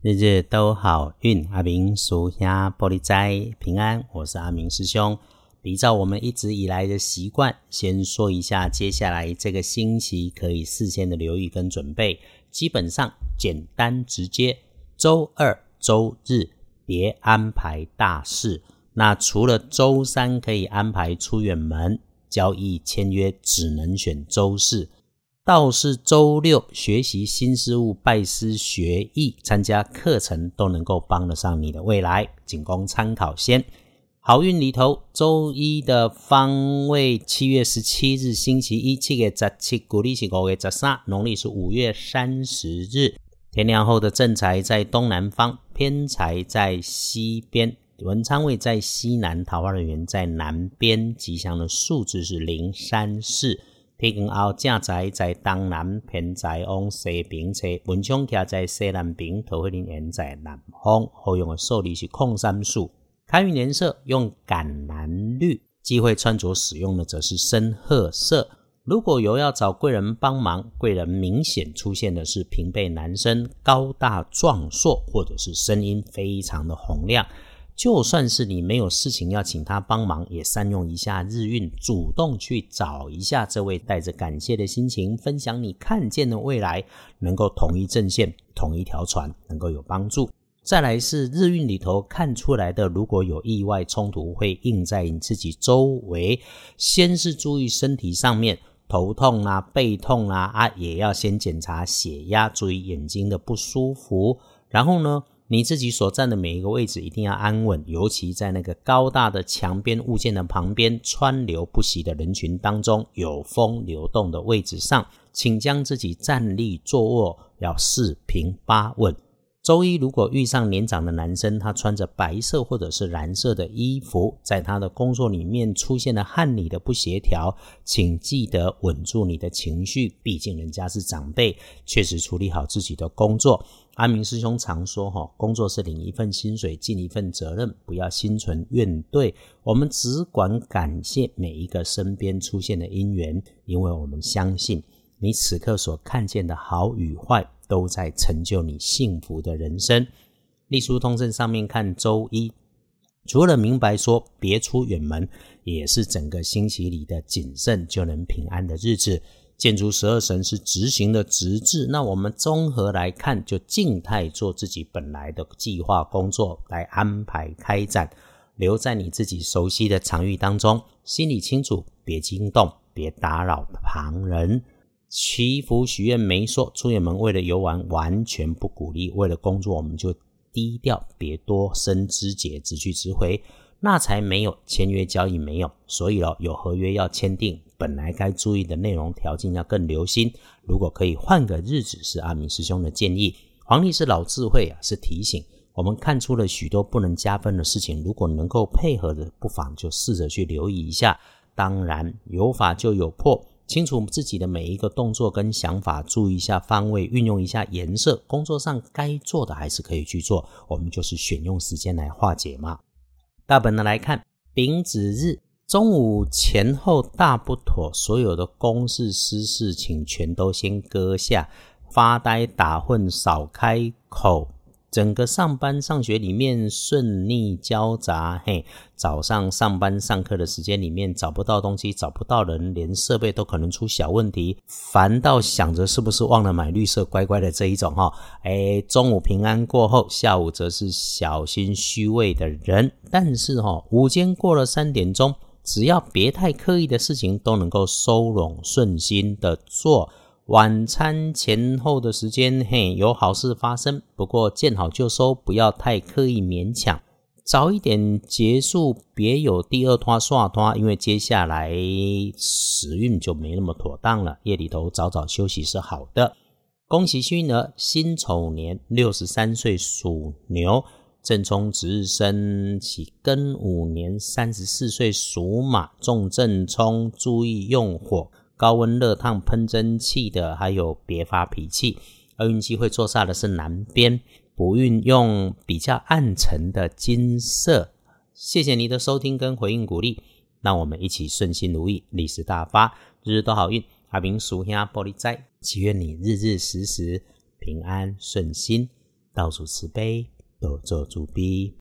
日日都好运，阿明属下玻璃斋平安。我是阿明师兄。比照我们一直以来的习惯，先说一下接下来这个星期可以事先的留意跟准备。基本上简单直接，周二、周日别安排大事。那除了周三可以安排出远门、交易、签约，只能选周四。倒是周六学习新事物、拜师学艺、参加课程，都能够帮得上你的未来，仅供参考。先好运里头，周一的方位，七月十七日星期一，七月十七，古历是五月十三，农历是五月三十日。天亮后的正财在东南方，偏财在西边，文昌位在西南，桃花人员在南边。吉祥的数字是零三四。天光后，正宅在东南，偏在往西边侧；文昌徛在西南边，桃花林园在南方。好用的数字是空三数。开运颜色用橄榄绿，机会穿着使用的则是深褐色。如果有要找贵人帮忙，贵人明显出现的是平辈男生，高大壮硕，或者是声音非常的洪亮。就算是你没有事情要请他帮忙，也善用一下日运，主动去找一下这位带着感谢的心情，分享你看见的未来，能够同一阵线、同一条船，能够有帮助。再来是日运里头看出来的，如果有意外冲突会印在你自己周围，先是注意身体上面头痛啊、背痛啊啊，也要先检查血压，注意眼睛的不舒服，然后呢？你自己所站的每一个位置一定要安稳，尤其在那个高大的墙边物件的旁边、川流不息的人群当中、有风流动的位置上，请将自己站立坐卧要四平八稳。周一如果遇上年长的男生，他穿着白色或者是蓝色的衣服，在他的工作里面出现了和你的不协调，请记得稳住你的情绪，毕竟人家是长辈，确实处理好自己的工作。阿明师兄常说：“哈，工作是领一份薪水，尽一份责任，不要心存怨怼。我们只管感谢每一个身边出现的因缘，因为我们相信你此刻所看见的好与坏。”都在成就你幸福的人生。隶书通证上面看周一，除了明白说别出远门，也是整个星期里的谨慎就能平安的日子。建筑十二神是执行的直至，那我们综合来看，就静态做自己本来的计划工作来安排开展，留在你自己熟悉的场域当中，心里清楚，别惊动，别打扰旁人。祈福许愿没说，出远门为了游玩完全不鼓励。为了工作，我们就低调，别多生枝节，直去直回，那才没有签约交易没有。所以哦，有合约要签订，本来该注意的内容条件要更留心。如果可以换个日子，是阿明师兄的建议。黄历是老智慧啊，是提醒我们看出了许多不能加分的事情。如果能够配合的，不妨就试着去留意一下。当然有法就有破。清楚自己的每一个动作跟想法，注意一下方位，运用一下颜色。工作上该做的还是可以去做，我们就是选用时间来化解嘛。大本的来看，丙子日中午前后大不妥，所有的公事私事，请全都先搁下，发呆打混少开口。整个上班上学里面顺逆交杂，嘿，早上上班上课的时间里面找不到东西，找不到人，连设备都可能出小问题，烦到想着是不是忘了买绿色乖乖的这一种哈，哎，中午平安过后，下午则是小心虚位的人，但是哈，午间过了三点钟，只要别太刻意的事情，都能够收拢顺心的做。晚餐前后的时间，嘿，有好事发生。不过见好就收，不要太刻意勉强。早一点结束，别有第二拖刷拖，因为接下来时运就没那么妥当了。夜里头早早休息是好的。恭喜幸运儿，辛丑年六十三岁属牛，正冲值日生起庚午年三十四岁属马，重正冲，注意用火。高温热烫喷蒸汽的，还有别发脾气。厄运机会坐煞的是南边，不运用比较暗沉的金色。谢谢你的收听跟回应鼓励，让我们一起顺心如意，利市大发，日日都好运。阿明属下玻璃斋，祈愿你日日时时平安顺心。到处慈悲，都做主笔。